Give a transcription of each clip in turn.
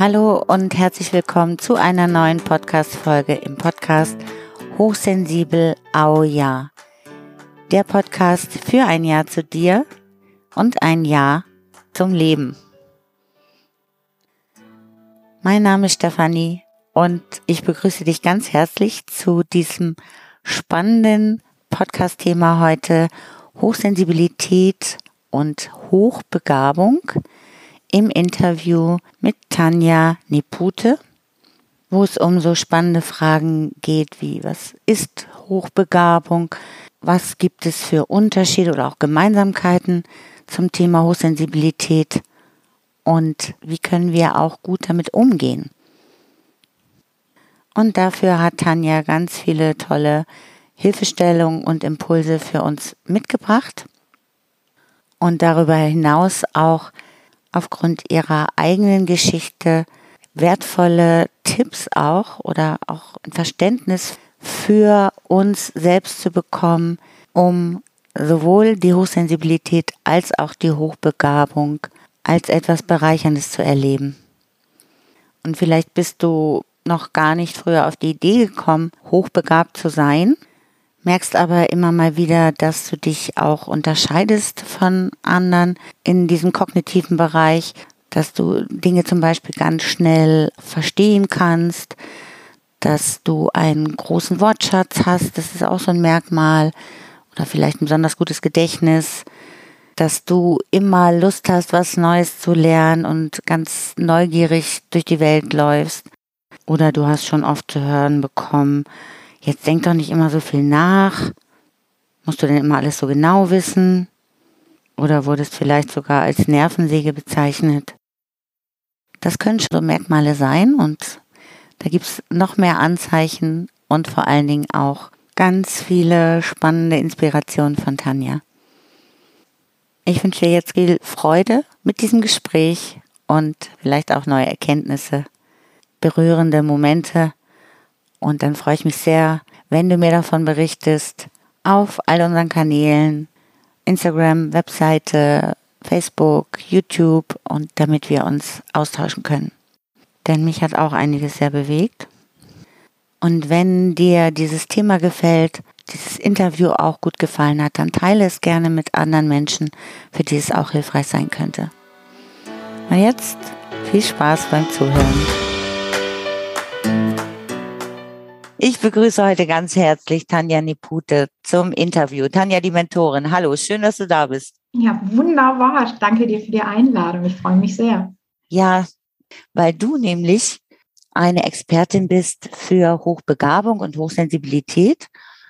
Hallo und herzlich willkommen zu einer neuen Podcast-Folge im Podcast Hochsensibel Au Ja. Der Podcast für ein Jahr zu dir und ein Jahr zum Leben. Mein Name ist Stefanie und ich begrüße dich ganz herzlich zu diesem spannenden Podcast-Thema heute Hochsensibilität und Hochbegabung im Interview mit Tanja Nepute, wo es um so spannende Fragen geht wie, was ist Hochbegabung? Was gibt es für Unterschiede oder auch Gemeinsamkeiten zum Thema Hochsensibilität? Und wie können wir auch gut damit umgehen? Und dafür hat Tanja ganz viele tolle Hilfestellungen und Impulse für uns mitgebracht. Und darüber hinaus auch aufgrund ihrer eigenen Geschichte wertvolle Tipps auch oder auch ein Verständnis für uns selbst zu bekommen, um sowohl die Hochsensibilität als auch die Hochbegabung als etwas Bereicherndes zu erleben. Und vielleicht bist du noch gar nicht früher auf die Idee gekommen, hochbegabt zu sein merkst aber immer mal wieder, dass du dich auch unterscheidest von anderen in diesem kognitiven Bereich, dass du Dinge zum Beispiel ganz schnell verstehen kannst, dass du einen großen Wortschatz hast, das ist auch so ein Merkmal, oder vielleicht ein besonders gutes Gedächtnis, dass du immer Lust hast, was Neues zu lernen und ganz neugierig durch die Welt läufst. Oder du hast schon oft zu hören bekommen, Jetzt denk doch nicht immer so viel nach. Musst du denn immer alles so genau wissen? Oder wurdest vielleicht sogar als Nervensäge bezeichnet? Das können schon so Merkmale sein und da gibt's noch mehr Anzeichen und vor allen Dingen auch ganz viele spannende Inspirationen von Tanja. Ich wünsche dir jetzt viel Freude mit diesem Gespräch und vielleicht auch neue Erkenntnisse, berührende Momente und dann freue ich mich sehr, wenn du mir davon berichtest auf all unseren Kanälen, Instagram, Webseite, Facebook, YouTube und damit wir uns austauschen können. Denn mich hat auch einiges sehr bewegt. Und wenn dir dieses Thema gefällt, dieses Interview auch gut gefallen hat, dann teile es gerne mit anderen Menschen, für die es auch hilfreich sein könnte. Und jetzt viel Spaß beim Zuhören. Ich begrüße heute ganz herzlich Tanja Nipute zum Interview. Tanja, die Mentorin. Hallo, schön, dass du da bist. Ja, wunderbar. Danke dir für die Einladung. Ich freue mich sehr. Ja, weil du nämlich eine Expertin bist für Hochbegabung und Hochsensibilität.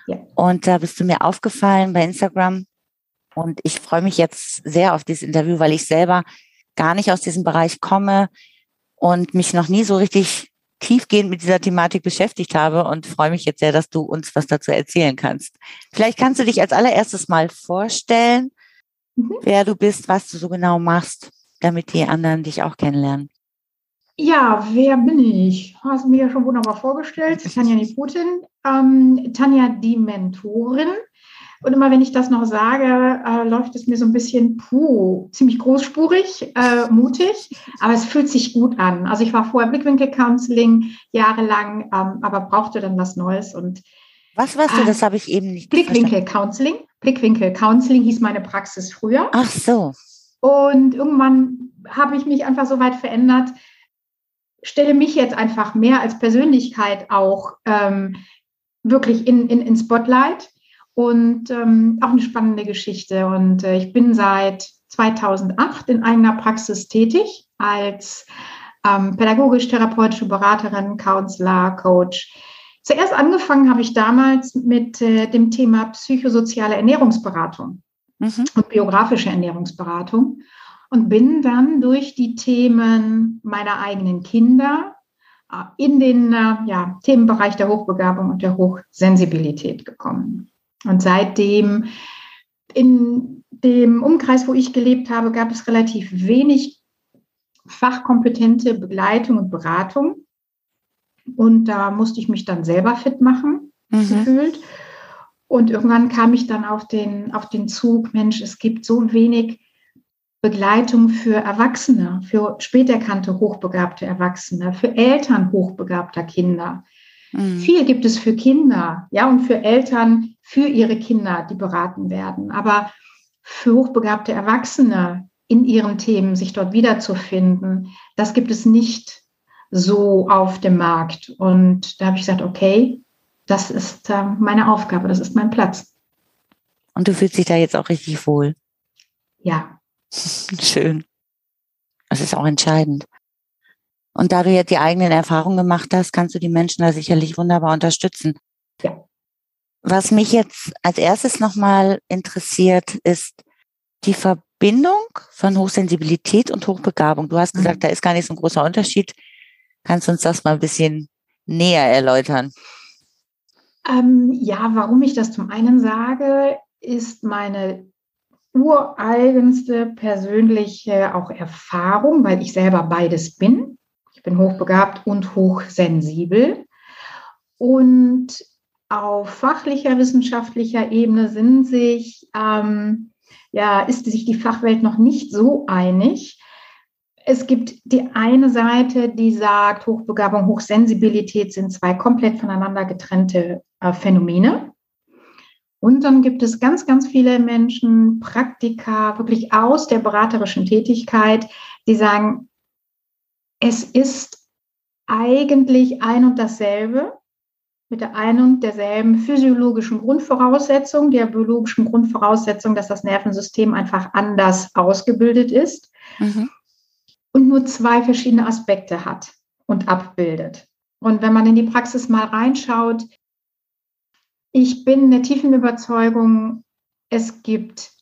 Ja. Und da bist du mir aufgefallen bei Instagram. Und ich freue mich jetzt sehr auf dieses Interview, weil ich selber gar nicht aus diesem Bereich komme und mich noch nie so richtig tiefgehend mit dieser Thematik beschäftigt habe und freue mich jetzt sehr, dass du uns was dazu erzählen kannst. Vielleicht kannst du dich als allererstes mal vorstellen, mhm. wer du bist, was du so genau machst, damit die anderen dich auch kennenlernen. Ja, wer bin ich? Hast du mir ja schon wunderbar vorgestellt. Tanja Niputin, ähm, Tanja die Mentorin. Und immer wenn ich das noch sage, äh, läuft es mir so ein bisschen puh, ziemlich großspurig, äh, mutig, aber es fühlt sich gut an. Also ich war vorher Blickwinkel-Counseling jahrelang, ähm, aber brauchte dann was Neues und was warst du? Äh, das habe ich eben nicht. Blickwinkel-Counseling. Blickwinkel-Counseling hieß meine Praxis früher. Ach so. Und irgendwann habe ich mich einfach so weit verändert, stelle mich jetzt einfach mehr als Persönlichkeit auch ähm, wirklich in, in, in Spotlight und ähm, auch eine spannende Geschichte. Und äh, ich bin seit 2008 in eigener Praxis tätig als ähm, pädagogisch-therapeutische Beraterin, Counselor, Coach. Zuerst angefangen habe ich damals mit äh, dem Thema psychosoziale Ernährungsberatung mhm. und biografische Ernährungsberatung und bin dann durch die Themen meiner eigenen Kinder äh, in den äh, ja, Themenbereich der Hochbegabung und der Hochsensibilität gekommen. Und seitdem in dem Umkreis, wo ich gelebt habe, gab es relativ wenig fachkompetente Begleitung und Beratung. Und da musste ich mich dann selber fit machen, mhm. gefühlt. Und irgendwann kam ich dann auf den, auf den Zug, Mensch, es gibt so wenig Begleitung für Erwachsene, für späterkannte hochbegabte Erwachsene, für Eltern hochbegabter Kinder. Mhm. Viel gibt es für Kinder, ja, und für Eltern, für ihre Kinder, die beraten werden. Aber für hochbegabte Erwachsene in ihren Themen sich dort wiederzufinden, das gibt es nicht so auf dem Markt. Und da habe ich gesagt, okay, das ist äh, meine Aufgabe, das ist mein Platz. Und du fühlst dich da jetzt auch richtig wohl? Ja. Schön. Das ist auch entscheidend. Und da du jetzt die eigenen Erfahrungen gemacht hast, kannst du die Menschen da sicherlich wunderbar unterstützen. Was mich jetzt als erstes nochmal interessiert, ist die Verbindung von Hochsensibilität und Hochbegabung. Du hast gesagt, mhm. da ist gar nicht so ein großer Unterschied. Kannst du uns das mal ein bisschen näher erläutern? Ähm, ja, warum ich das zum einen sage, ist meine ureigenste persönliche auch Erfahrung, weil ich selber beides bin. Ich bin hochbegabt und hochsensibel. Und auf fachlicher, wissenschaftlicher Ebene sind sich, ähm, ja, ist sich die Fachwelt noch nicht so einig. Es gibt die eine Seite, die sagt, Hochbegabung, Hochsensibilität sind zwei komplett voneinander getrennte äh, Phänomene. Und dann gibt es ganz, ganz viele Menschen, Praktika, wirklich aus der beraterischen Tätigkeit, die sagen, es ist eigentlich ein und dasselbe mit der einen und derselben physiologischen Grundvoraussetzung, der biologischen Grundvoraussetzung, dass das Nervensystem einfach anders ausgebildet ist mhm. und nur zwei verschiedene Aspekte hat und abbildet. Und wenn man in die Praxis mal reinschaut, ich bin der tiefen Überzeugung, es gibt,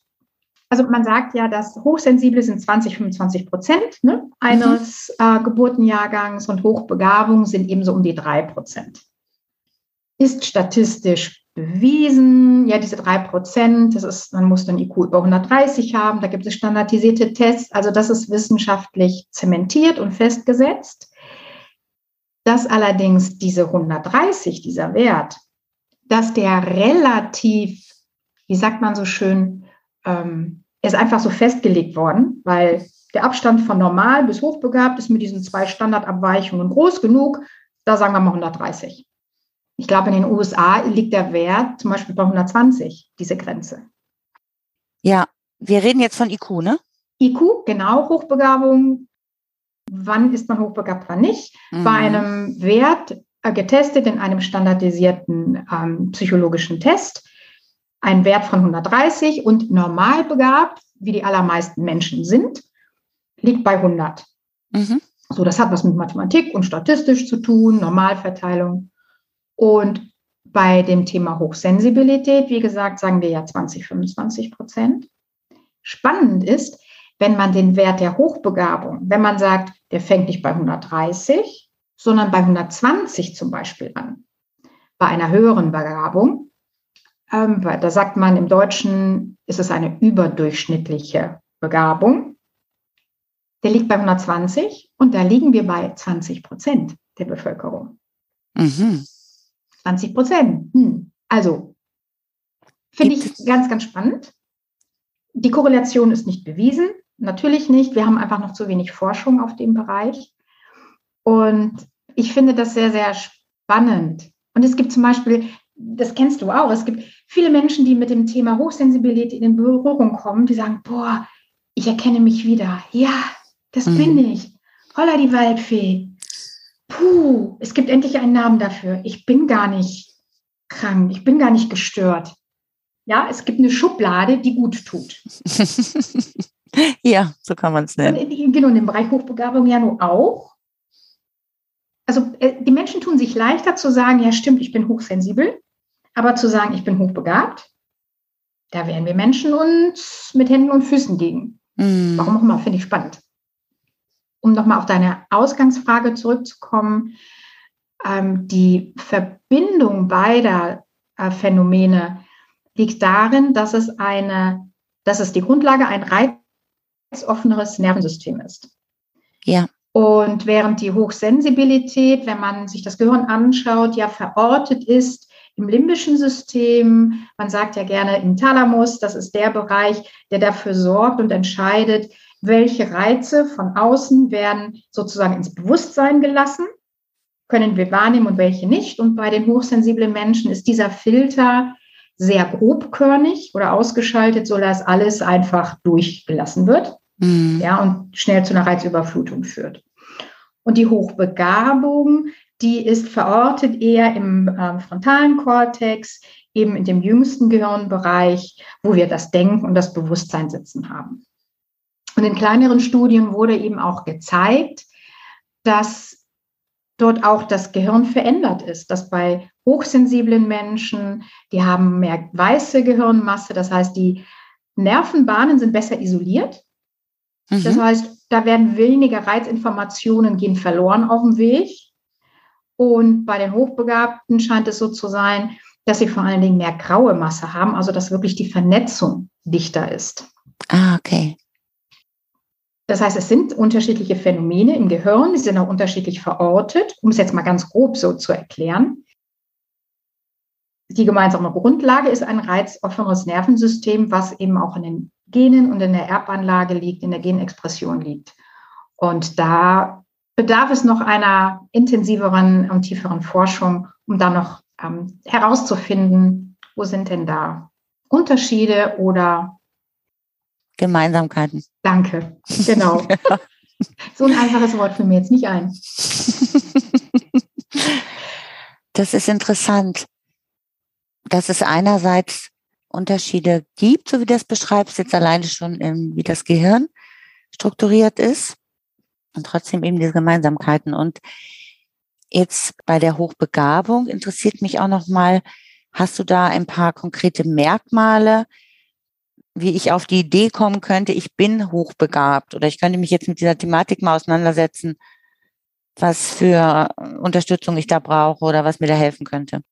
also man sagt ja, dass Hochsensible sind 20, 25 Prozent ne, eines mhm. äh, Geburtenjahrgangs und Hochbegabung sind ebenso um die drei Prozent. Ist statistisch bewiesen, ja, diese drei Prozent, das ist, man muss dann IQ über 130 haben, da gibt es standardisierte Tests, also das ist wissenschaftlich zementiert und festgesetzt. Dass allerdings diese 130, dieser Wert, dass der relativ, wie sagt man so schön, ähm, ist einfach so festgelegt worden, weil der Abstand von normal bis hochbegabt ist mit diesen zwei Standardabweichungen groß genug. Da sagen wir mal 130. Ich glaube, in den USA liegt der Wert zum Beispiel bei 120, diese Grenze. Ja, wir reden jetzt von IQ, ne? IQ, genau, Hochbegabung. Wann ist man hochbegabt, wann nicht? Mhm. Bei einem Wert äh, getestet in einem standardisierten ähm, psychologischen Test. Ein Wert von 130 und normal begabt, wie die allermeisten Menschen sind, liegt bei 100. Mhm. So, das hat was mit Mathematik und statistisch zu tun, Normalverteilung. Und bei dem Thema Hochsensibilität, wie gesagt, sagen wir ja 20, 25 Prozent. Spannend ist, wenn man den Wert der Hochbegabung, wenn man sagt, der fängt nicht bei 130, sondern bei 120 zum Beispiel an. Bei einer höheren Begabung, ähm, da sagt man im Deutschen, ist es eine überdurchschnittliche Begabung. Der liegt bei 120 und da liegen wir bei 20 Prozent der Bevölkerung. Mhm. 20 Prozent. Hm. Also, finde ich ganz, ganz spannend. Die Korrelation ist nicht bewiesen, natürlich nicht. Wir haben einfach noch zu wenig Forschung auf dem Bereich. Und ich finde das sehr, sehr spannend. Und es gibt zum Beispiel, das kennst du auch, es gibt viele Menschen, die mit dem Thema Hochsensibilität in Berührung kommen, die sagen, boah, ich erkenne mich wieder. Ja, das mhm. bin ich. Holla die Waldfee. Puh, es gibt endlich einen Namen dafür. Ich bin gar nicht krank, ich bin gar nicht gestört. Ja, es gibt eine Schublade, die gut tut. ja, so kann man es nennen. Genau, in dem Bereich Hochbegabung ja nur auch also äh, die Menschen tun sich leichter zu sagen, ja stimmt, ich bin hochsensibel, aber zu sagen, ich bin hochbegabt, da werden wir Menschen uns mit Händen und Füßen gegen. Mm. Warum auch immer, finde ich spannend. Um nochmal auf deine Ausgangsfrage zurückzukommen, ähm, die Verbindung beider äh, Phänomene liegt darin, dass es eine, dass es die Grundlage ein reizoffeneres Nervensystem ist. Ja. Und während die Hochsensibilität, wenn man sich das Gehirn anschaut, ja verortet ist im limbischen System, man sagt ja gerne im Thalamus, das ist der Bereich, der dafür sorgt und entscheidet, welche Reize von außen werden sozusagen ins Bewusstsein gelassen, können wir wahrnehmen und welche nicht. Und bei den hochsensiblen Menschen ist dieser Filter sehr grobkörnig oder ausgeschaltet, sodass alles einfach durchgelassen wird mhm. ja, und schnell zu einer Reizüberflutung führt. Und die Hochbegabung, die ist verortet eher im äh, frontalen Kortex, eben in dem jüngsten Gehirnbereich, wo wir das Denken und das Bewusstsein sitzen haben. Und in kleineren Studien wurde eben auch gezeigt, dass dort auch das Gehirn verändert ist, dass bei hochsensiblen Menschen, die haben mehr weiße Gehirnmasse, das heißt, die Nervenbahnen sind besser isoliert. Mhm. Das heißt, da werden weniger Reizinformationen gehen verloren auf dem Weg. Und bei den Hochbegabten scheint es so zu sein, dass sie vor allen Dingen mehr graue Masse haben, also dass wirklich die Vernetzung dichter ist. Ah, okay. Das heißt, es sind unterschiedliche Phänomene im Gehirn, die sind auch unterschiedlich verortet, um es jetzt mal ganz grob so zu erklären. Die gemeinsame Grundlage ist ein reizoffenes Nervensystem, was eben auch in den Genen und in der Erbanlage liegt, in der Genexpression liegt. Und da bedarf es noch einer intensiveren und tieferen Forschung, um da noch ähm, herauszufinden, wo sind denn da Unterschiede oder Gemeinsamkeiten. Danke, genau. So ein einfaches Wort für mir jetzt nicht ein. Das ist interessant, dass es einerseits Unterschiede gibt, so wie du das beschreibst, jetzt alleine schon, in, wie das Gehirn strukturiert ist und trotzdem eben diese Gemeinsamkeiten. Und Jetzt bei der Hochbegabung interessiert mich auch noch mal, hast du da ein paar konkrete Merkmale, wie ich auf die Idee kommen könnte, ich bin hochbegabt oder ich könnte mich jetzt mit dieser Thematik mal auseinandersetzen, was für Unterstützung ich da brauche oder was mir da helfen könnte?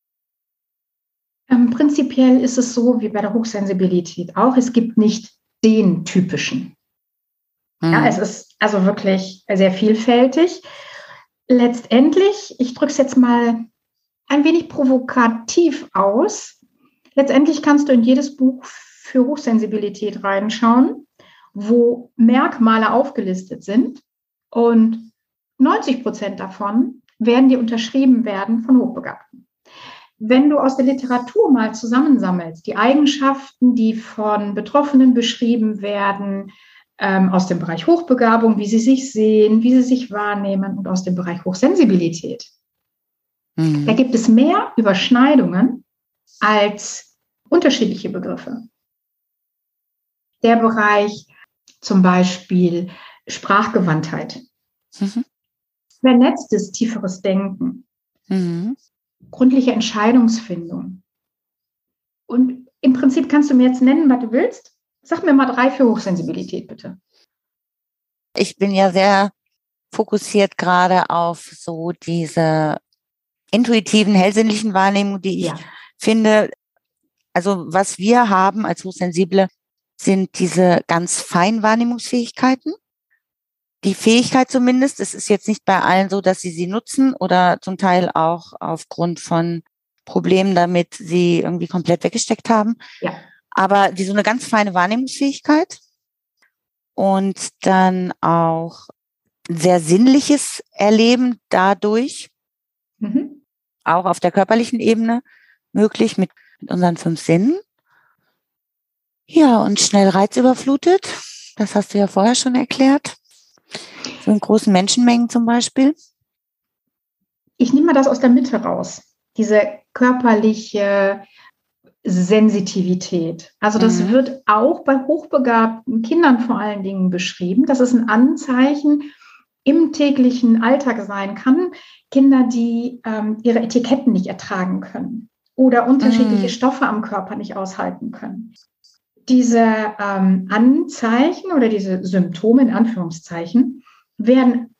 Ähm, prinzipiell ist es so wie bei der Hochsensibilität auch, es gibt nicht den typischen. Mhm. Ja, es ist also wirklich sehr vielfältig letztendlich, ich drücke es jetzt mal ein wenig provokativ aus, letztendlich kannst du in jedes Buch für Hochsensibilität reinschauen, wo Merkmale aufgelistet sind und 90 Prozent davon werden dir unterschrieben werden von Hochbegabten. Wenn du aus der Literatur mal zusammensammelst, die Eigenschaften, die von Betroffenen beschrieben werden, ähm, aus dem Bereich Hochbegabung, wie sie sich sehen, wie sie sich wahrnehmen und aus dem Bereich Hochsensibilität. Mhm. Da gibt es mehr Überschneidungen als unterschiedliche Begriffe. Der Bereich zum Beispiel Sprachgewandtheit, mhm. vernetztes, tieferes Denken, mhm. gründliche Entscheidungsfindung. Und im Prinzip kannst du mir jetzt nennen, was du willst. Sag mir mal drei für Hochsensibilität, bitte. Ich bin ja sehr fokussiert gerade auf so diese intuitiven, hellsinnlichen Wahrnehmungen, die ich ja. finde, also was wir haben als Hochsensible, sind diese ganz feinen Wahrnehmungsfähigkeiten. Die Fähigkeit zumindest, es ist jetzt nicht bei allen so, dass sie sie nutzen oder zum Teil auch aufgrund von Problemen damit sie irgendwie komplett weggesteckt haben. Ja aber die so eine ganz feine Wahrnehmungsfähigkeit und dann auch sehr sinnliches Erleben dadurch, mhm. auch auf der körperlichen Ebene möglich mit, mit unseren fünf Sinnen. Ja, und schnell reizüberflutet. Das hast du ja vorher schon erklärt. So in großen Menschenmengen zum Beispiel. Ich nehme mal das aus der Mitte raus. Diese körperliche Sensitivität. Also das mhm. wird auch bei hochbegabten Kindern vor allen Dingen beschrieben, dass es ein Anzeichen im täglichen Alltag sein kann. Kinder, die ähm, ihre Etiketten nicht ertragen können oder unterschiedliche mhm. Stoffe am Körper nicht aushalten können. Diese ähm, Anzeichen oder diese Symptome in Anführungszeichen werden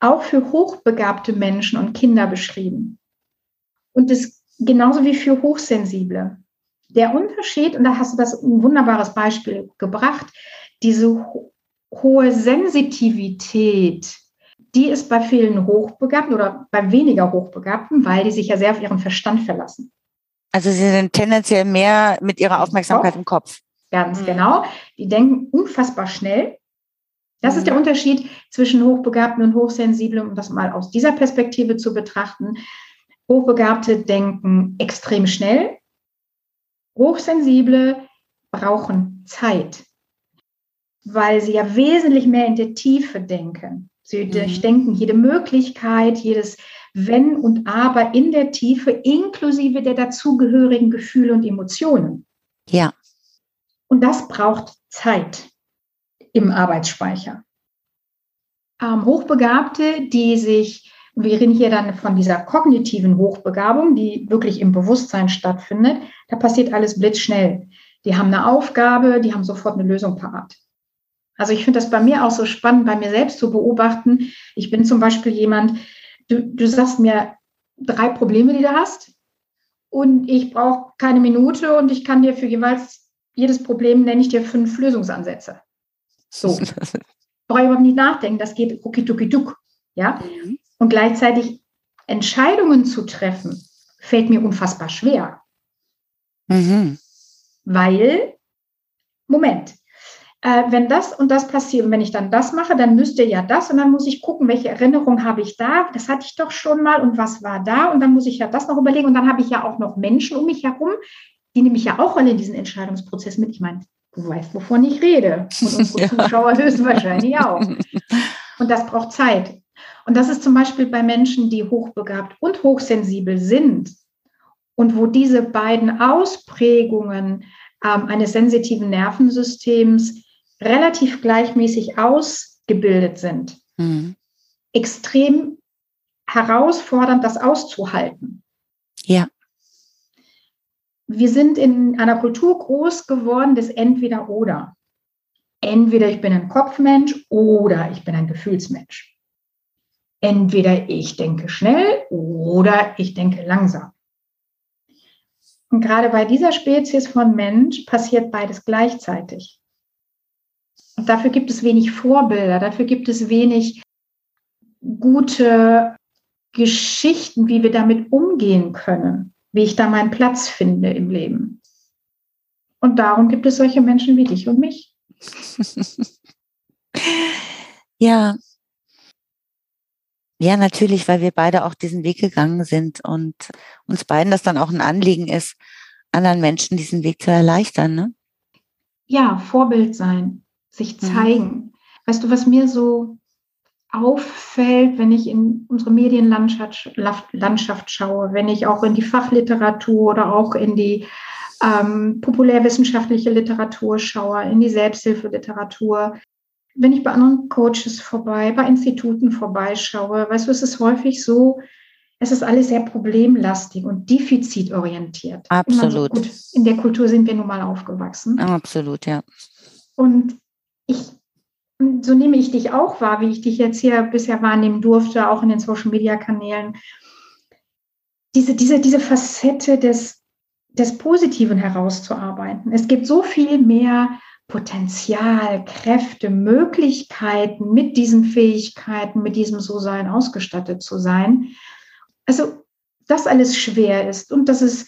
auch für hochbegabte Menschen und Kinder beschrieben. Und das genauso wie für Hochsensible. Der Unterschied, und da hast du das ein wunderbares Beispiel gebracht, diese ho hohe Sensitivität, die ist bei vielen Hochbegabten oder bei weniger Hochbegabten, weil die sich ja sehr auf ihren Verstand verlassen. Also sie sind tendenziell mehr mit ihrer Aufmerksamkeit Kopf. im Kopf. Ganz mhm. genau. Die denken unfassbar schnell Das ist der mhm. Unterschied zwischen Hochbegabten und Hochsensiblen, um das mal aus dieser Perspektive zu betrachten. Hochbegabte denken extrem schnell. Hochsensible brauchen Zeit, weil sie ja wesentlich mehr in der Tiefe denken. Sie mhm. durchdenken jede Möglichkeit, jedes Wenn und Aber in der Tiefe, inklusive der dazugehörigen Gefühle und Emotionen. Ja. Und das braucht Zeit im Arbeitsspeicher. Ähm, Hochbegabte, die sich, wir reden hier dann von dieser kognitiven Hochbegabung, die wirklich im Bewusstsein stattfindet, da passiert alles blitzschnell. Die haben eine Aufgabe, die haben sofort eine Lösung parat. Also ich finde das bei mir auch so spannend, bei mir selbst zu beobachten. Ich bin zum Beispiel jemand, du, du sagst mir drei Probleme, die du hast, und ich brauche keine Minute und ich kann dir für jeweils jedes Problem nenne ich dir fünf Lösungsansätze. So. Brauche ich überhaupt nicht nachdenken, das geht rucki-ducki-duck. Ja? Mhm. Und gleichzeitig Entscheidungen zu treffen, fällt mir unfassbar schwer. Mhm. Weil, Moment, äh, wenn das und das passiert und wenn ich dann das mache, dann müsste ja das und dann muss ich gucken, welche Erinnerung habe ich da, das hatte ich doch schon mal und was war da und dann muss ich ja das noch überlegen und dann habe ich ja auch noch Menschen um mich herum, die nehme ich ja auch alle in diesen Entscheidungsprozess mit. Ich meine, du weißt, wovon ich rede. Und unsere ja. Zuschauer höchstwahrscheinlich auch. Und das braucht Zeit. Und das ist zum Beispiel bei Menschen, die hochbegabt und hochsensibel sind und wo diese beiden Ausprägungen ähm, eines sensitiven Nervensystems relativ gleichmäßig ausgebildet sind. Mhm. Extrem herausfordernd, das auszuhalten. Ja wir sind in einer Kultur groß geworden des Entweder oder. Entweder ich bin ein Kopfmensch oder ich bin ein Gefühlsmensch. Entweder ich denke schnell oder ich denke langsam. Und gerade bei dieser Spezies von Mensch passiert beides gleichzeitig. Und dafür gibt es wenig Vorbilder, dafür gibt es wenig gute Geschichten, wie wir damit umgehen können wie ich da meinen Platz finde im Leben. Und darum gibt es solche Menschen wie dich und mich. ja. Ja, natürlich, weil wir beide auch diesen Weg gegangen sind und uns beiden das dann auch ein Anliegen ist, anderen Menschen diesen Weg zu erleichtern. Ne? Ja, Vorbild sein, sich mhm. zeigen. Mhm. Weißt du, was mir so auffällt, wenn ich in unsere Medienlandschaft Landschaft schaue, wenn ich auch in die Fachliteratur oder auch in die ähm, populärwissenschaftliche Literatur schaue, in die Selbsthilfeliteratur, wenn ich bei anderen Coaches vorbei, bei Instituten vorbeischaue, weißt du, es ist häufig so, es ist alles sehr problemlastig und defizitorientiert. Absolut. So, gut, in der Kultur sind wir nun mal aufgewachsen. Absolut, ja. Und ich so nehme ich dich auch wahr, wie ich dich jetzt hier bisher wahrnehmen durfte, auch in den Social-Media-Kanälen. Diese, diese, diese Facette des, des Positiven herauszuarbeiten. Es gibt so viel mehr Potenzial, Kräfte, Möglichkeiten, mit diesen Fähigkeiten, mit diesem So-Sein ausgestattet zu sein. Also, dass alles schwer ist und dass es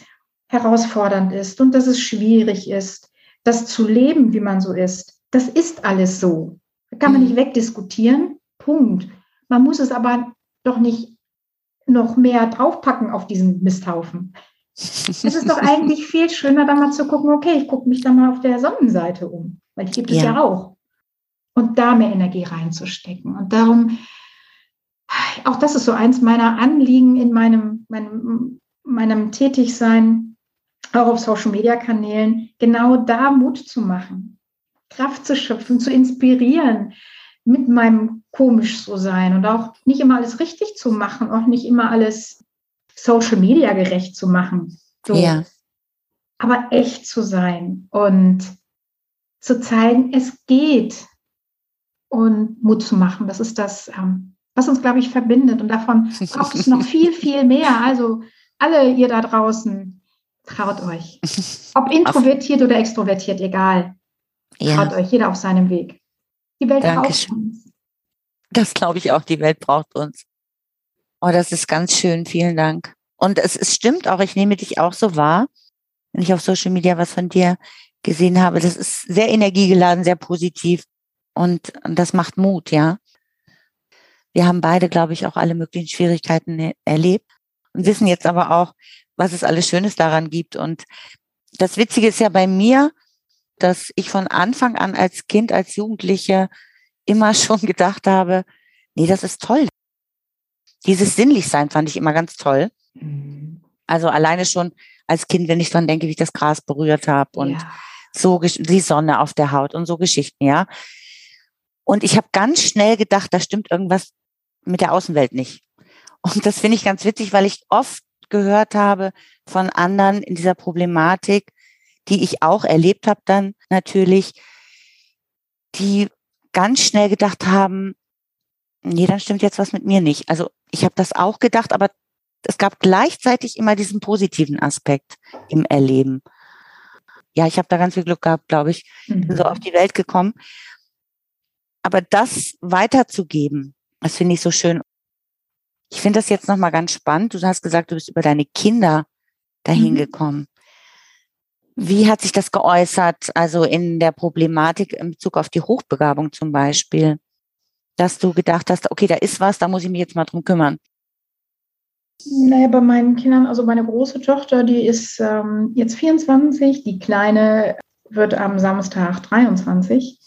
herausfordernd ist und dass es schwierig ist, das zu leben, wie man so ist. Das ist alles so. Kann man nicht mhm. wegdiskutieren. Punkt. Man muss es aber doch nicht noch mehr draufpacken auf diesen Misthaufen. Es ist doch eigentlich viel schöner, da mal zu gucken, okay, ich gucke mich da mal auf der Sonnenseite um, weil die gibt es ja. ja auch. Und da mehr Energie reinzustecken. Und darum, auch das ist so eins meiner Anliegen in meinem, meinem, meinem Tätigsein, auch auf Social-Media-Kanälen, genau da Mut zu machen. Kraft zu schöpfen, zu inspirieren mit meinem komisch so sein und auch nicht immer alles richtig zu machen, auch nicht immer alles Social Media gerecht zu machen. So. Ja. Aber echt zu sein und zu zeigen, es geht und Mut zu machen. Das ist das, ähm, was uns, glaube ich, verbindet. Und davon braucht es noch viel, viel mehr. Also alle ihr da draußen, traut euch. Ob introvertiert oder extrovertiert, egal. Ja. Traut euch, jeder auf seinem Weg. Die Welt Dankeschön. braucht uns. Das glaube ich auch, die Welt braucht uns. Oh, das ist ganz schön, vielen Dank. Und es, es stimmt auch, ich nehme dich auch so wahr, wenn ich auf Social Media was von dir gesehen habe. Das ist sehr energiegeladen, sehr positiv. Und, und das macht Mut, ja. Wir haben beide, glaube ich, auch alle möglichen Schwierigkeiten erlebt und wissen jetzt aber auch, was es alles Schönes daran gibt. Und das Witzige ist ja bei mir, dass ich von Anfang an als Kind, als Jugendliche immer schon gedacht habe, nee, das ist toll. Dieses Sinnlichsein fand ich immer ganz toll. Mhm. Also alleine schon als Kind, wenn ich dran denke, wie ich das Gras berührt habe und ja. so die Sonne auf der Haut und so Geschichten, ja. Und ich habe ganz schnell gedacht, da stimmt irgendwas mit der Außenwelt nicht. Und das finde ich ganz witzig, weil ich oft gehört habe von anderen in dieser Problematik, die ich auch erlebt habe dann natürlich, die ganz schnell gedacht haben, nee, dann stimmt jetzt was mit mir nicht. Also ich habe das auch gedacht, aber es gab gleichzeitig immer diesen positiven Aspekt im Erleben. Ja, ich habe da ganz viel Glück gehabt, glaube ich, mhm. so auf die Welt gekommen. Aber das weiterzugeben, das finde ich so schön. Ich finde das jetzt nochmal ganz spannend. Du hast gesagt, du bist über deine Kinder dahin mhm. gekommen. Wie hat sich das geäußert, also in der Problematik in Bezug auf die Hochbegabung zum Beispiel, dass du gedacht hast, okay, da ist was, da muss ich mich jetzt mal drum kümmern? Naja, bei meinen Kindern, also meine große Tochter, die ist ähm, jetzt 24, die kleine wird am Samstag 23.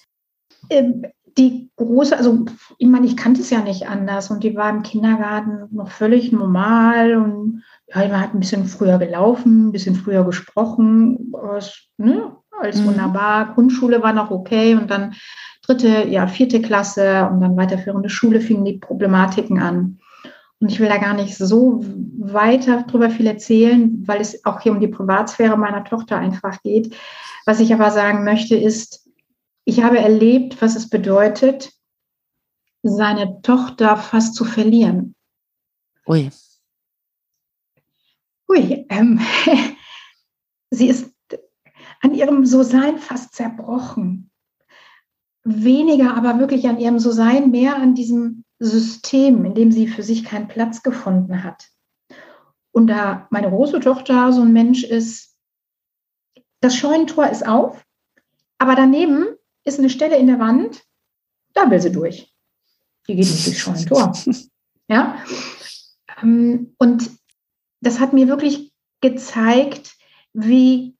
Ähm, die große, also ich meine, ich kannte es ja nicht anders und die war im Kindergarten noch völlig normal und ja, man hat ein bisschen früher gelaufen, ein bisschen früher gesprochen, was, ne, alles mhm. wunderbar. Grundschule war noch okay und dann dritte, ja, vierte Klasse und dann weiterführende Schule fingen die Problematiken an. Und ich will da gar nicht so weiter drüber viel erzählen, weil es auch hier um die Privatsphäre meiner Tochter einfach geht. Was ich aber sagen möchte, ist, ich habe erlebt, was es bedeutet, seine Tochter fast zu verlieren. Ui. Ui, ähm, sie ist an ihrem So-Sein fast zerbrochen. Weniger aber wirklich an ihrem So-Sein, mehr an diesem System, in dem sie für sich keinen Platz gefunden hat. Und da meine große Tochter so ein Mensch ist, das Scheunentor ist auf, aber daneben ist eine Stelle in der Wand, da will sie durch. Die geht nicht durchs Scheunentor. Ja? Ähm, und das hat mir wirklich gezeigt, wie,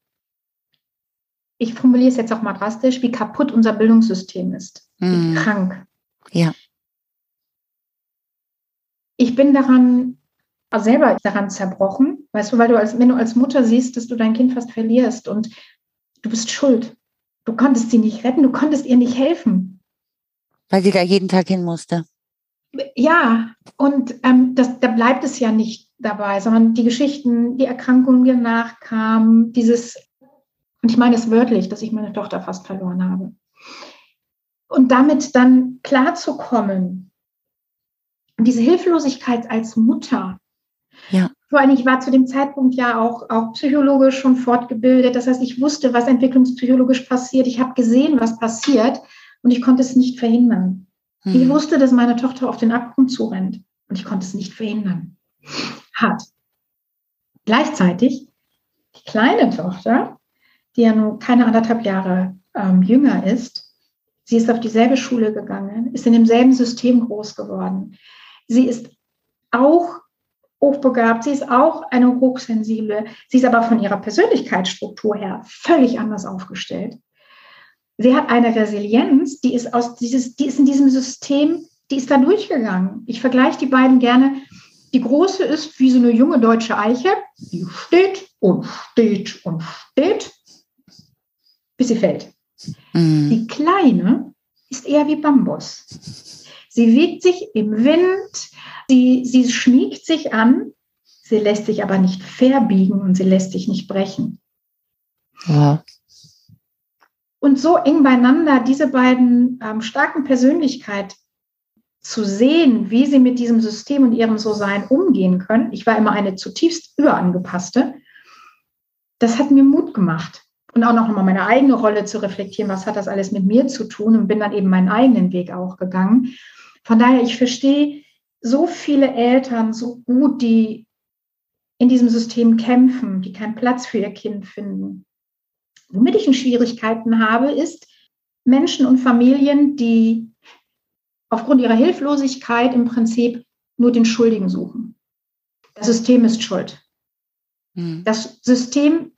ich formuliere es jetzt auch mal drastisch, wie kaputt unser Bildungssystem ist, mm. wie mhm. krank. Ja. Ich bin daran selber daran zerbrochen, weißt du, weil du als, wenn du als Mutter siehst, dass du dein Kind fast verlierst und du bist schuld. Du konntest sie nicht retten, du konntest ihr nicht helfen. Weil sie da jeden Tag hin musste. Ja, und ähm, das, da bleibt es ja nicht dabei, sondern die Geschichten, die Erkrankungen, die danach kamen, dieses, und ich meine es wörtlich, dass ich meine Tochter fast verloren habe. Und damit dann klarzukommen, diese Hilflosigkeit als Mutter. Ja. Vor allem, ich war zu dem Zeitpunkt ja auch, auch psychologisch schon fortgebildet. Das heißt, ich wusste, was entwicklungspsychologisch passiert. Ich habe gesehen, was passiert und ich konnte es nicht verhindern. Hm. Ich wusste, dass meine Tochter auf den Abgrund zurennt und ich konnte es nicht verhindern hat. Gleichzeitig die kleine Tochter, die ja nun keine anderthalb Jahre ähm, jünger ist, sie ist auf dieselbe Schule gegangen, ist in demselben System groß geworden. Sie ist auch hochbegabt, sie ist auch eine hochsensible, sie ist aber von ihrer Persönlichkeitsstruktur her völlig anders aufgestellt. Sie hat eine Resilienz, die ist aus dieses, die ist in diesem System, die ist da durchgegangen. Ich vergleiche die beiden gerne die große ist wie so eine junge deutsche Eiche, die steht und steht und steht, bis sie fällt. Mhm. Die kleine ist eher wie Bambus. Sie wiegt sich im Wind, sie, sie schmiegt sich an, sie lässt sich aber nicht verbiegen und sie lässt sich nicht brechen. Ja. Und so eng beieinander diese beiden ähm, starken Persönlichkeiten zu sehen, wie sie mit diesem System und ihrem So-Sein umgehen können. Ich war immer eine zutiefst überangepasste. Das hat mir Mut gemacht. Und auch noch mal meine eigene Rolle zu reflektieren, was hat das alles mit mir zu tun und bin dann eben meinen eigenen Weg auch gegangen. Von daher, ich verstehe so viele Eltern so gut, die in diesem System kämpfen, die keinen Platz für ihr Kind finden. Womit ich in Schwierigkeiten habe, ist, Menschen und Familien, die aufgrund ihrer Hilflosigkeit im Prinzip nur den Schuldigen suchen. Das System ist schuld. Mhm. Das System,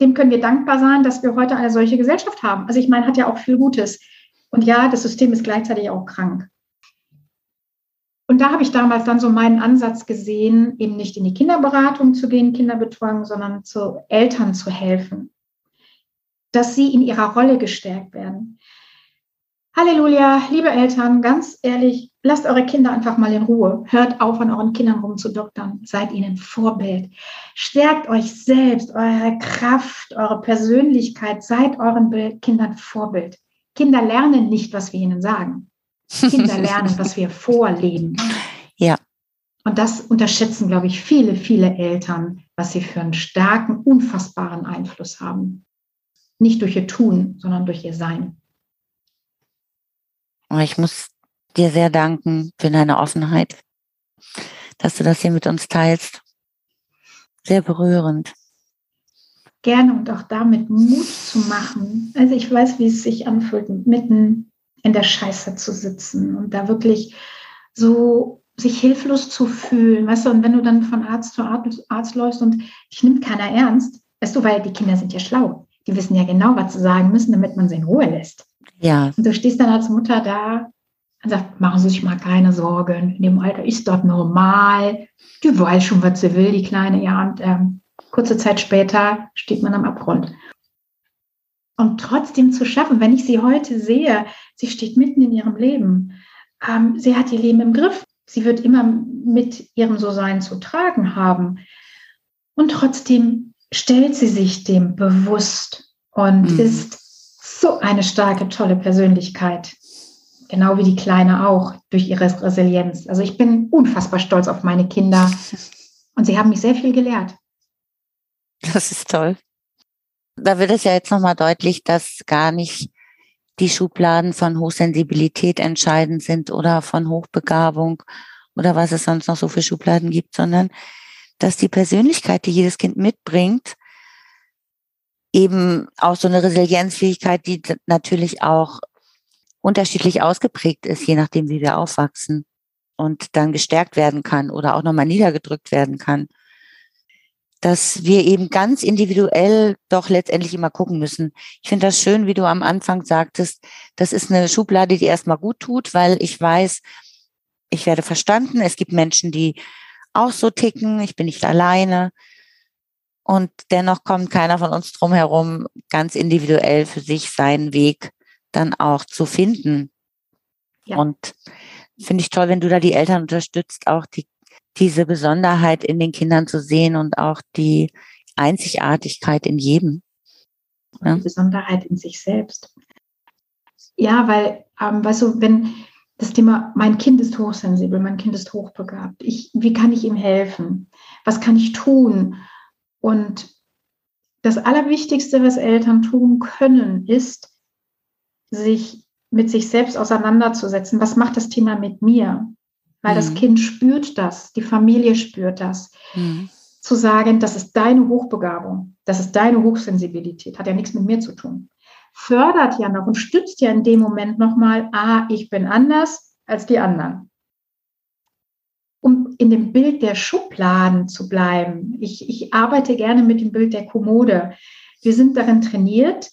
dem können wir dankbar sein, dass wir heute eine solche Gesellschaft haben. Also ich meine, hat ja auch viel Gutes. Und ja, das System ist gleichzeitig auch krank. Und da habe ich damals dann so meinen Ansatz gesehen, eben nicht in die Kinderberatung zu gehen, Kinderbetreuung, sondern zu Eltern zu helfen, dass sie in ihrer Rolle gestärkt werden. Halleluja, liebe Eltern, ganz ehrlich, lasst eure Kinder einfach mal in Ruhe. Hört auf, an euren Kindern rumzudoktern. Seid ihnen Vorbild. Stärkt euch selbst, eure Kraft, eure Persönlichkeit. Seid euren Kindern Vorbild. Kinder lernen nicht, was wir ihnen sagen. Kinder lernen, was wir vorleben. Ja. Und das unterschätzen, glaube ich, viele, viele Eltern, was sie für einen starken, unfassbaren Einfluss haben. Nicht durch ihr Tun, sondern durch ihr Sein. Ich muss dir sehr danken für deine Offenheit, dass du das hier mit uns teilst. Sehr berührend. Gerne und auch damit Mut zu machen. Also ich weiß, wie es sich anfühlt, mitten in der Scheiße zu sitzen und da wirklich so sich hilflos zu fühlen, weißt du, und wenn du dann von Arzt zu Arzt, Arzt läufst und dich nimmt keiner ernst, weißt du, weil die Kinder sind ja schlau, die wissen ja genau, was sie sagen müssen, damit man sie in Ruhe lässt. Ja. Und du stehst dann als Mutter da und sagst, machen Sie sich mal keine Sorgen, in dem Alter ist dort normal, die weiß schon, was sie will, die Kleine, ja, und ähm, kurze Zeit später steht man am Abgrund und trotzdem zu schaffen, wenn ich sie heute sehe, sie steht mitten in ihrem Leben. Ähm, sie hat ihr Leben im Griff. Sie wird immer mit ihrem So-Sein zu tragen haben. Und trotzdem stellt sie sich dem bewusst und mhm. ist so eine starke, tolle Persönlichkeit. Genau wie die Kleine auch durch ihre Resilienz. Also ich bin unfassbar stolz auf meine Kinder und sie haben mich sehr viel gelehrt. Das ist toll da wird es ja jetzt nochmal deutlich, dass gar nicht die Schubladen von Hochsensibilität entscheidend sind oder von Hochbegabung oder was es sonst noch so für Schubladen gibt, sondern dass die Persönlichkeit, die jedes Kind mitbringt, eben auch so eine Resilienzfähigkeit, die natürlich auch unterschiedlich ausgeprägt ist, je nachdem, wie wir aufwachsen und dann gestärkt werden kann oder auch nochmal niedergedrückt werden kann dass wir eben ganz individuell doch letztendlich immer gucken müssen. Ich finde das schön, wie du am Anfang sagtest, das ist eine Schublade, die erstmal gut tut, weil ich weiß, ich werde verstanden. Es gibt Menschen, die auch so ticken. Ich bin nicht alleine. Und dennoch kommt keiner von uns drum herum, ganz individuell für sich seinen Weg dann auch zu finden. Ja. Und finde ich toll, wenn du da die Eltern unterstützt, auch die diese Besonderheit in den Kindern zu sehen und auch die Einzigartigkeit in jedem. Ja. Die Besonderheit in sich selbst. Ja, weil, ähm, weißt du, wenn das Thema, mein Kind ist hochsensibel, mein Kind ist hochbegabt, ich, wie kann ich ihm helfen? Was kann ich tun? Und das Allerwichtigste, was Eltern tun können, ist, sich mit sich selbst auseinanderzusetzen. Was macht das Thema mit mir? weil mhm. das Kind spürt das, die Familie spürt das. Mhm. Zu sagen, das ist deine Hochbegabung, das ist deine Hochsensibilität, hat ja nichts mit mir zu tun. Fördert ja noch und stützt ja in dem Moment nochmal, ah, ich bin anders als die anderen. In dem Bild der Schubladen zu bleiben, ich, ich arbeite gerne mit dem Bild der Kommode. Wir sind darin trainiert,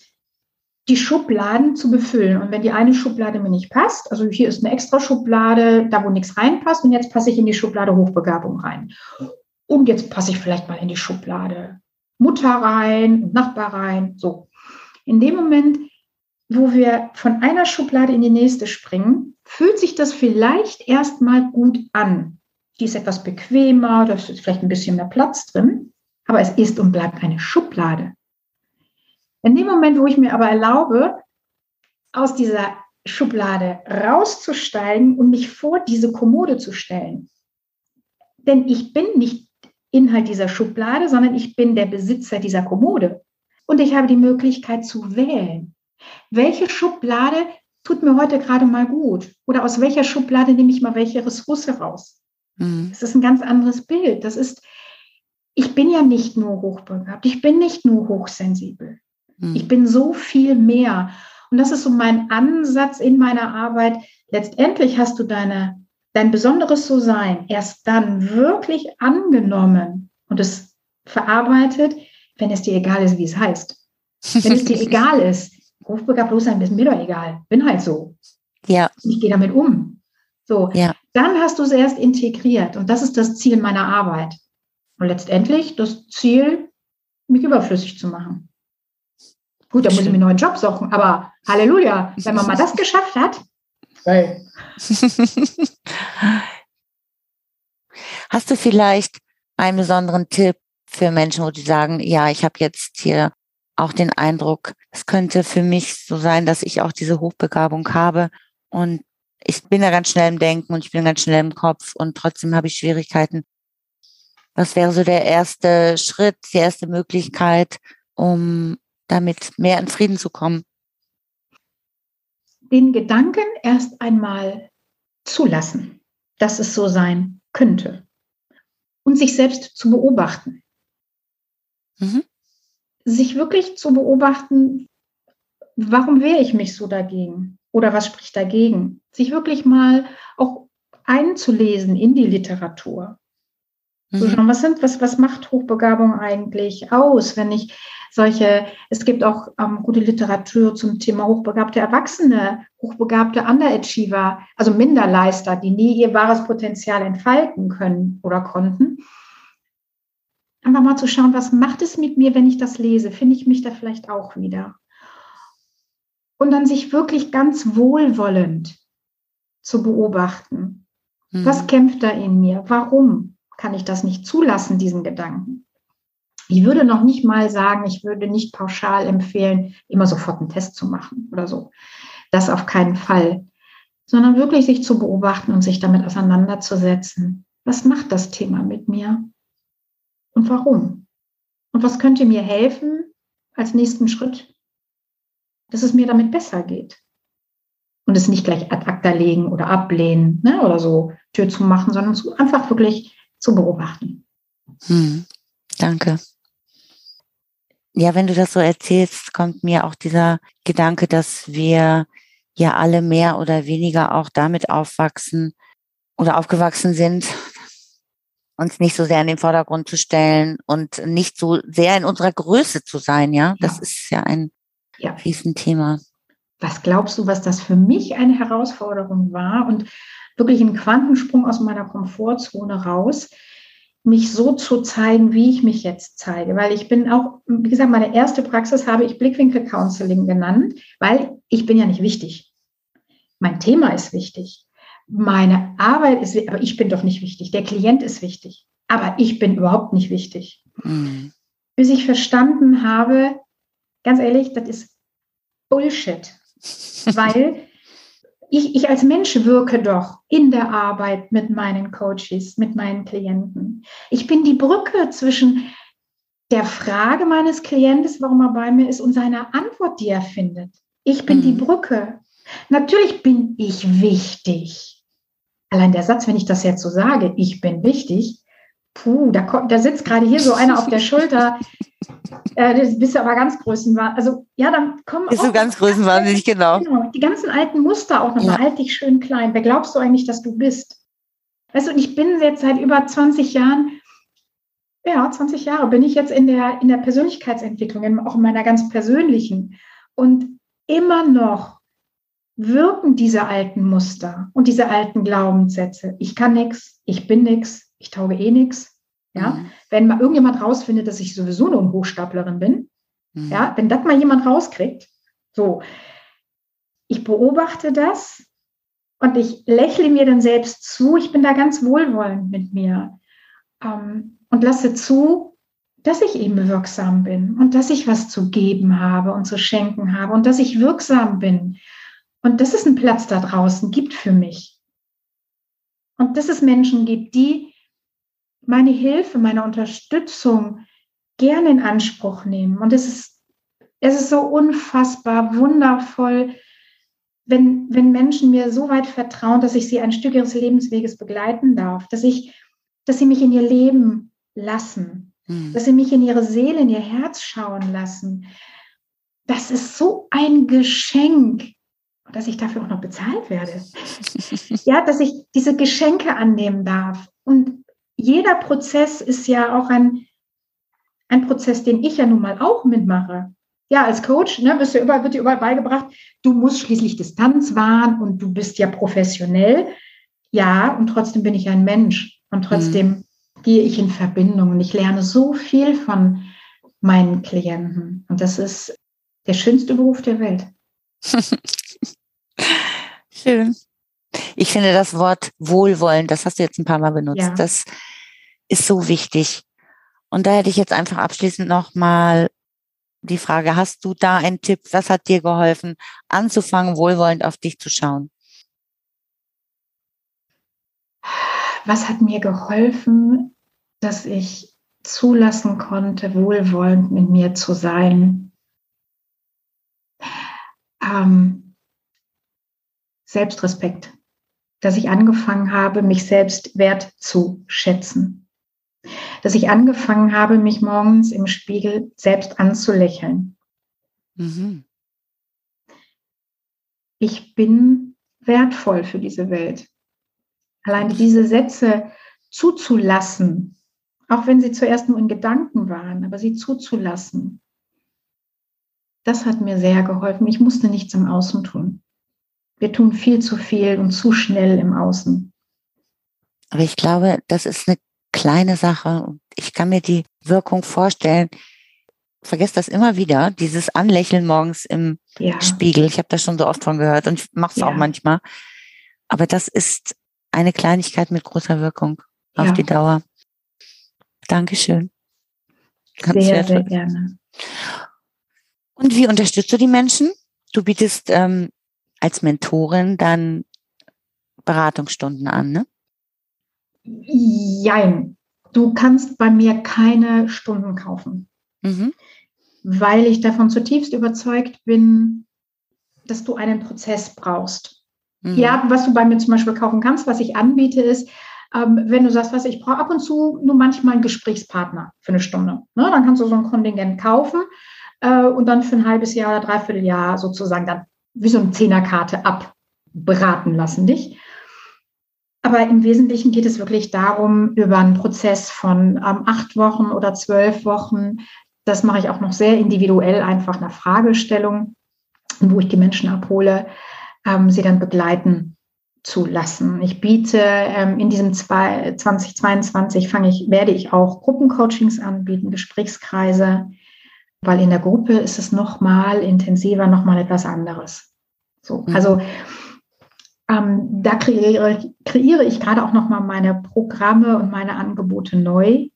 die Schubladen zu befüllen. Und wenn die eine Schublade mir nicht passt, also hier ist eine extra Schublade, da wo nichts reinpasst, und jetzt passe ich in die Schublade Hochbegabung rein. Und jetzt passe ich vielleicht mal in die Schublade Mutter rein, Nachbar rein, so. In dem Moment, wo wir von einer Schublade in die nächste springen, fühlt sich das vielleicht erstmal gut an. Die ist etwas bequemer, da ist vielleicht ein bisschen mehr Platz drin, aber es ist und bleibt eine Schublade. In dem Moment, wo ich mir aber erlaube, aus dieser Schublade rauszusteigen und mich vor diese Kommode zu stellen, denn ich bin nicht Inhalt dieser Schublade, sondern ich bin der Besitzer dieser Kommode. Und ich habe die Möglichkeit zu wählen. Welche Schublade tut mir heute gerade mal gut? Oder aus welcher Schublade nehme ich mal welche Ressource raus? Mhm. Das ist ein ganz anderes Bild. Das ist, ich bin ja nicht nur hochbegabt, ich bin nicht nur hochsensibel. Ich hm. bin so viel mehr. Und das ist so mein Ansatz in meiner Arbeit. Letztendlich hast du deine, dein besonderes So-Sein erst dann wirklich angenommen und es verarbeitet, wenn es dir egal ist, wie es heißt. Wenn es dir egal ist, hochbegabt bloß sein, ist mir doch egal. Bin halt so. Ja. Ich gehe damit um. So. Ja. Dann hast du es erst integriert. Und das ist das Ziel meiner Arbeit. Und letztendlich das Ziel, mich überflüssig zu machen. Gut, da muss ich mir einen neuen Job suchen, aber Halleluja, wenn man mal das geschafft hat. Hey. Hast du vielleicht einen besonderen Tipp für Menschen, wo die sagen, ja, ich habe jetzt hier auch den Eindruck, es könnte für mich so sein, dass ich auch diese Hochbegabung habe und ich bin ja ganz schnell im Denken und ich bin ganz schnell im Kopf und trotzdem habe ich Schwierigkeiten. Was wäre so der erste Schritt, die erste Möglichkeit, um damit mehr in Frieden zu kommen? Den Gedanken erst einmal zulassen, dass es so sein könnte und sich selbst zu beobachten. Mhm. Sich wirklich zu beobachten, warum wehre ich mich so dagegen oder was spricht dagegen? Sich wirklich mal auch einzulesen in die Literatur. Mhm. So schauen, was sind, was, was macht Hochbegabung eigentlich aus, wenn ich solche, es gibt auch ähm, gute Literatur zum Thema hochbegabte Erwachsene, hochbegabte Underachiever, also Minderleister, die nie ihr wahres Potenzial entfalten können oder konnten. Einfach mal zu schauen, was macht es mit mir, wenn ich das lese? Finde ich mich da vielleicht auch wieder? Und dann sich wirklich ganz wohlwollend zu beobachten. Mhm. Was kämpft da in mir? Warum kann ich das nicht zulassen, diesen Gedanken? Ich würde noch nicht mal sagen, ich würde nicht pauschal empfehlen, immer sofort einen Test zu machen oder so. Das auf keinen Fall. Sondern wirklich sich zu beobachten und sich damit auseinanderzusetzen. Was macht das Thema mit mir? Und warum? Und was könnte mir helfen als nächsten Schritt, dass es mir damit besser geht? Und es nicht gleich ad acta legen oder ablehnen ne, oder so Tür zu machen, sondern zu, einfach wirklich zu beobachten. Hm, danke. Ja, wenn du das so erzählst, kommt mir auch dieser Gedanke, dass wir ja alle mehr oder weniger auch damit aufwachsen oder aufgewachsen sind, uns nicht so sehr in den Vordergrund zu stellen und nicht so sehr in unserer Größe zu sein, ja. Das ja. ist ja ein ja. Riesenthema. Was glaubst du, was das für mich eine Herausforderung war und wirklich ein Quantensprung aus meiner Komfortzone raus? mich so zu zeigen, wie ich mich jetzt zeige. Weil ich bin auch, wie gesagt, meine erste Praxis habe ich Blickwinkel Counseling genannt, weil ich bin ja nicht wichtig. Mein Thema ist wichtig. Meine Arbeit ist, aber ich bin doch nicht wichtig. Der Klient ist wichtig. Aber ich bin überhaupt nicht wichtig. Mhm. Bis ich verstanden habe, ganz ehrlich, das ist Bullshit. weil ich, ich als Mensch wirke doch in der Arbeit mit meinen Coaches, mit meinen Klienten. Ich bin die Brücke zwischen der Frage meines Klientes, warum er bei mir ist, und seiner Antwort, die er findet. Ich bin mhm. die Brücke. Natürlich bin ich wichtig. Allein der Satz, wenn ich das jetzt so sage, ich bin wichtig, puh, da, kommt, da sitzt gerade hier so einer auf der Schulter. Äh, das bist du aber ganz größenwahnsinnig. Also ja, dann kommen Bist auch, du ganz größenwahnsinnig, genau. genau. Die ganzen alten Muster auch nochmal, ja. halt dich schön klein. Wer glaubst du eigentlich, dass du bist? Weißt du, und ich bin jetzt seit über 20 Jahren, ja, 20 Jahre bin ich jetzt in der, in der Persönlichkeitsentwicklung, auch in meiner ganz persönlichen. Und immer noch wirken diese alten Muster und diese alten Glaubenssätze. Ich kann nichts, ich bin nichts, ich tauge eh nichts. Ja, mhm. wenn mal irgendjemand rausfindet, dass ich sowieso nur eine Hochstaplerin bin, mhm. ja, wenn das mal jemand rauskriegt, so, ich beobachte das und ich lächle mir dann selbst zu. Ich bin da ganz wohlwollend mit mir ähm, und lasse zu, dass ich eben wirksam bin und dass ich was zu geben habe und zu schenken habe und dass ich wirksam bin und dass es einen Platz da draußen gibt für mich. Und dass es Menschen gibt, die meine Hilfe, meine Unterstützung gerne in Anspruch nehmen. Und es ist, es ist so unfassbar wundervoll, wenn, wenn Menschen mir so weit vertrauen, dass ich sie ein Stück ihres Lebensweges begleiten darf, dass ich, dass sie mich in ihr Leben lassen, mhm. dass sie mich in ihre Seele, in ihr Herz schauen lassen. das ist so ein Geschenk, dass ich dafür auch noch bezahlt werde. ja, dass ich diese Geschenke annehmen darf. Und jeder Prozess ist ja auch ein, ein Prozess, den ich ja nun mal auch mitmache. Ja, als Coach ne, bist du überall, wird dir überall beigebracht, du musst schließlich Distanz wahren und du bist ja professionell. Ja, und trotzdem bin ich ein Mensch und trotzdem mhm. gehe ich in Verbindung und ich lerne so viel von meinen Klienten. Und das ist der schönste Beruf der Welt. Schön. Ich finde das Wort Wohlwollen, das hast du jetzt ein paar Mal benutzt, ja. das ist so wichtig. Und da hätte ich jetzt einfach abschließend nochmal die Frage, hast du da einen Tipp? Was hat dir geholfen, anzufangen, wohlwollend auf dich zu schauen? Was hat mir geholfen, dass ich zulassen konnte, wohlwollend mit mir zu sein? Ähm, Selbstrespekt, dass ich angefangen habe, mich selbst wertzuschätzen, dass ich angefangen habe, mich morgens im Spiegel selbst anzulächeln. Mhm. Ich bin wertvoll für diese Welt. Allein diese Sätze zuzulassen, auch wenn sie zuerst nur in Gedanken waren, aber sie zuzulassen, das hat mir sehr geholfen. Ich musste nichts im Außen tun. Wir tun viel zu viel und zu schnell im Außen. Aber ich glaube, das ist eine kleine Sache. Ich kann mir die Wirkung vorstellen. Vergesst das immer wieder, dieses Anlächeln morgens im ja. Spiegel. Ich habe das schon so oft von gehört und ich mache es ja. auch manchmal. Aber das ist eine Kleinigkeit mit großer Wirkung auf ja. die Dauer. Dankeschön. Ganz sehr, sehr gerne. Und wie unterstützt du die Menschen? Du bietest ähm, als Mentorin dann Beratungsstunden an, ne? Jein. Du kannst bei mir keine Stunden kaufen, mhm. weil ich davon zutiefst überzeugt bin, dass du einen Prozess brauchst. Mhm. Ja, was du bei mir zum Beispiel kaufen kannst, was ich anbiete, ist, ähm, wenn du sagst, was ich brauche ab und zu nur manchmal einen Gesprächspartner für eine Stunde. Ne? Dann kannst du so ein Kontingent kaufen äh, und dann für ein halbes Jahr oder dreiviertel Jahr sozusagen dann wie so eine Zehnerkarte abberaten lassen dich. Aber im Wesentlichen geht es wirklich darum, über einen Prozess von ähm, acht Wochen oder zwölf Wochen, das mache ich auch noch sehr individuell, einfach nach Fragestellung, wo ich die Menschen abhole, ähm, sie dann begleiten zu lassen. Ich biete ähm, in diesem zwei, 2022 fange ich, werde ich auch Gruppencoachings anbieten, Gesprächskreise, weil in der Gruppe ist es noch mal intensiver, noch mal etwas anderes. So, mhm. also ähm, da kreiere, kreiere ich gerade auch noch mal meine Programme und meine Angebote neu.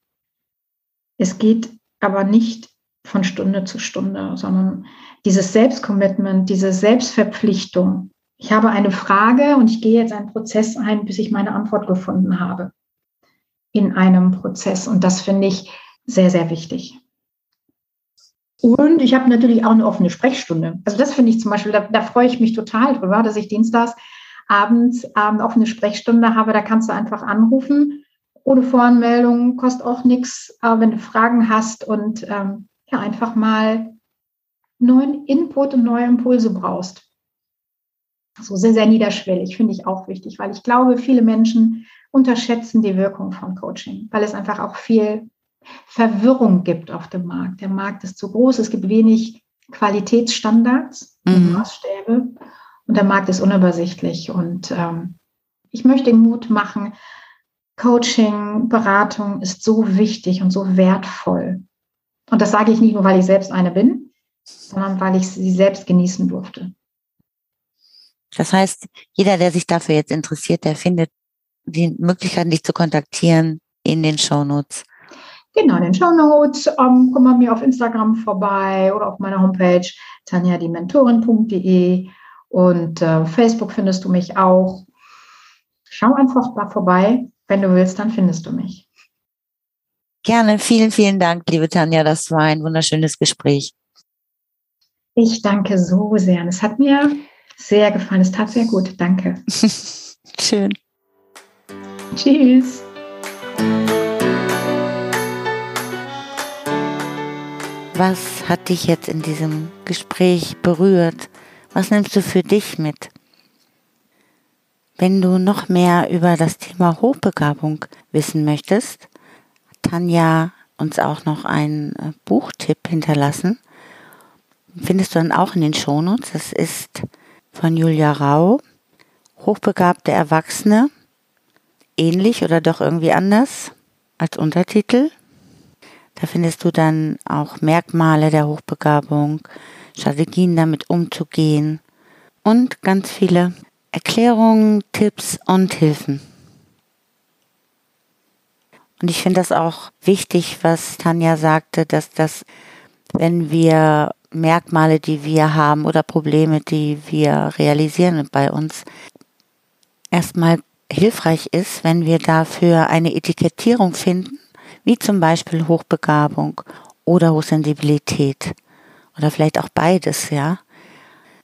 Es geht aber nicht von Stunde zu Stunde, sondern dieses Selbstcommitment, diese Selbstverpflichtung. Ich habe eine Frage und ich gehe jetzt einen Prozess ein, bis ich meine Antwort gefunden habe in einem Prozess. Und das finde ich sehr, sehr wichtig. Und ich habe natürlich auch eine offene Sprechstunde. Also das finde ich zum Beispiel, da, da, freue ich mich total drüber, dass ich dienstags abends ähm, offene Sprechstunde habe. Da kannst du einfach anrufen, ohne Voranmeldung, kostet auch nichts, äh, wenn du Fragen hast und ähm, ja, einfach mal neuen Input und neue Impulse brauchst. So sehr, sehr niederschwellig, finde ich auch wichtig, weil ich glaube, viele Menschen unterschätzen die Wirkung von Coaching, weil es einfach auch viel Verwirrung gibt auf dem Markt. Der Markt ist zu groß, es gibt wenig Qualitätsstandards, mhm. Maßstäbe und der Markt ist unübersichtlich. Und ähm, ich möchte den Mut machen, Coaching, Beratung ist so wichtig und so wertvoll. Und das sage ich nicht nur, weil ich selbst eine bin, sondern weil ich sie selbst genießen durfte. Das heißt, jeder, der sich dafür jetzt interessiert, der findet die Möglichkeit, dich zu kontaktieren in den Shownotes. Genau, in den Show Notes. Ähm, komm mal mir auf Instagram vorbei oder auf meiner Homepage tanjadimentorin.de und äh, Facebook findest du mich auch. Schau einfach da vorbei. Wenn du willst, dann findest du mich. Gerne. Vielen, vielen Dank, liebe Tanja. Das war ein wunderschönes Gespräch. Ich danke so sehr. Es hat mir sehr gefallen. Es tat sehr gut. Danke. Schön. Tschüss. Was hat dich jetzt in diesem Gespräch berührt? Was nimmst du für dich mit? Wenn du noch mehr über das Thema Hochbegabung wissen möchtest, Tanja uns auch noch einen äh, Buchtipp hinterlassen. Findest du dann auch in den Shownotes. Das ist von Julia Rau, Hochbegabte Erwachsene, ähnlich oder doch irgendwie anders als Untertitel. Da findest du dann auch Merkmale der Hochbegabung, Strategien damit umzugehen und ganz viele Erklärungen, Tipps und Hilfen. Und ich finde das auch wichtig, was Tanja sagte, dass das, wenn wir Merkmale, die wir haben oder Probleme, die wir realisieren bei uns, erstmal hilfreich ist, wenn wir dafür eine Etikettierung finden, wie zum Beispiel Hochbegabung oder Hochsensibilität oder vielleicht auch beides, ja,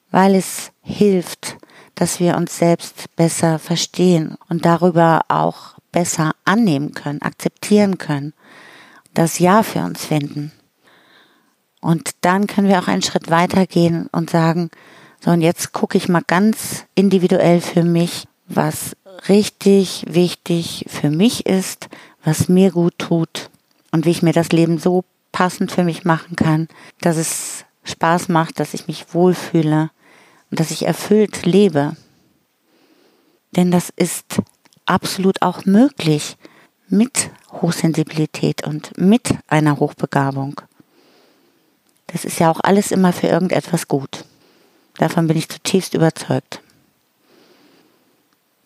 weil es hilft, dass wir uns selbst besser verstehen und darüber auch besser annehmen können, akzeptieren können, das Ja für uns finden. Und dann können wir auch einen Schritt weiter gehen und sagen, so und jetzt gucke ich mal ganz individuell für mich, was richtig wichtig für mich ist, was mir gut tut und wie ich mir das Leben so passend für mich machen kann, dass es Spaß macht, dass ich mich wohlfühle und dass ich erfüllt lebe. Denn das ist absolut auch möglich mit Hochsensibilität und mit einer Hochbegabung. Das ist ja auch alles immer für irgendetwas gut. Davon bin ich zutiefst überzeugt.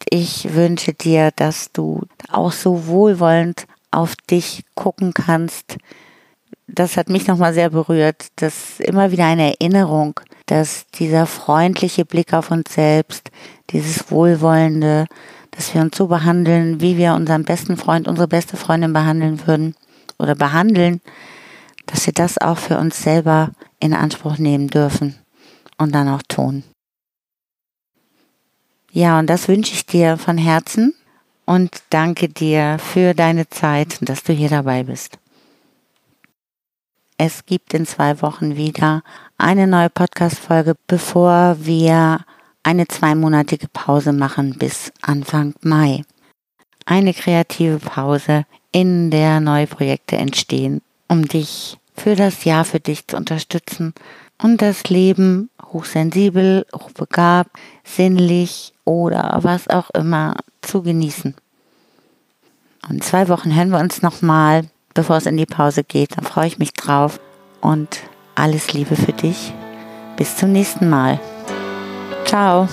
Ich wünsche dir, dass du auch so wohlwollend auf dich gucken kannst. Das hat mich nochmal sehr berührt. Das ist immer wieder eine Erinnerung, dass dieser freundliche Blick auf uns selbst, dieses Wohlwollende, dass wir uns so behandeln, wie wir unseren besten Freund, unsere beste Freundin behandeln würden oder behandeln, dass wir das auch für uns selber in Anspruch nehmen dürfen und dann auch tun. Ja, und das wünsche ich dir von Herzen und danke dir für deine Zeit dass du hier dabei bist. Es gibt in zwei Wochen wieder eine neue Podcast-Folge, bevor wir eine zweimonatige Pause machen bis Anfang Mai. Eine kreative Pause, in der neue Projekte entstehen, um dich für das Jahr für dich zu unterstützen und das Leben hochsensibel, hochbegabt, sinnlich oder was auch immer zu genießen. Und zwei Wochen hören wir uns nochmal, bevor es in die Pause geht. Da freue ich mich drauf und alles Liebe für dich. Bis zum nächsten Mal. Ciao.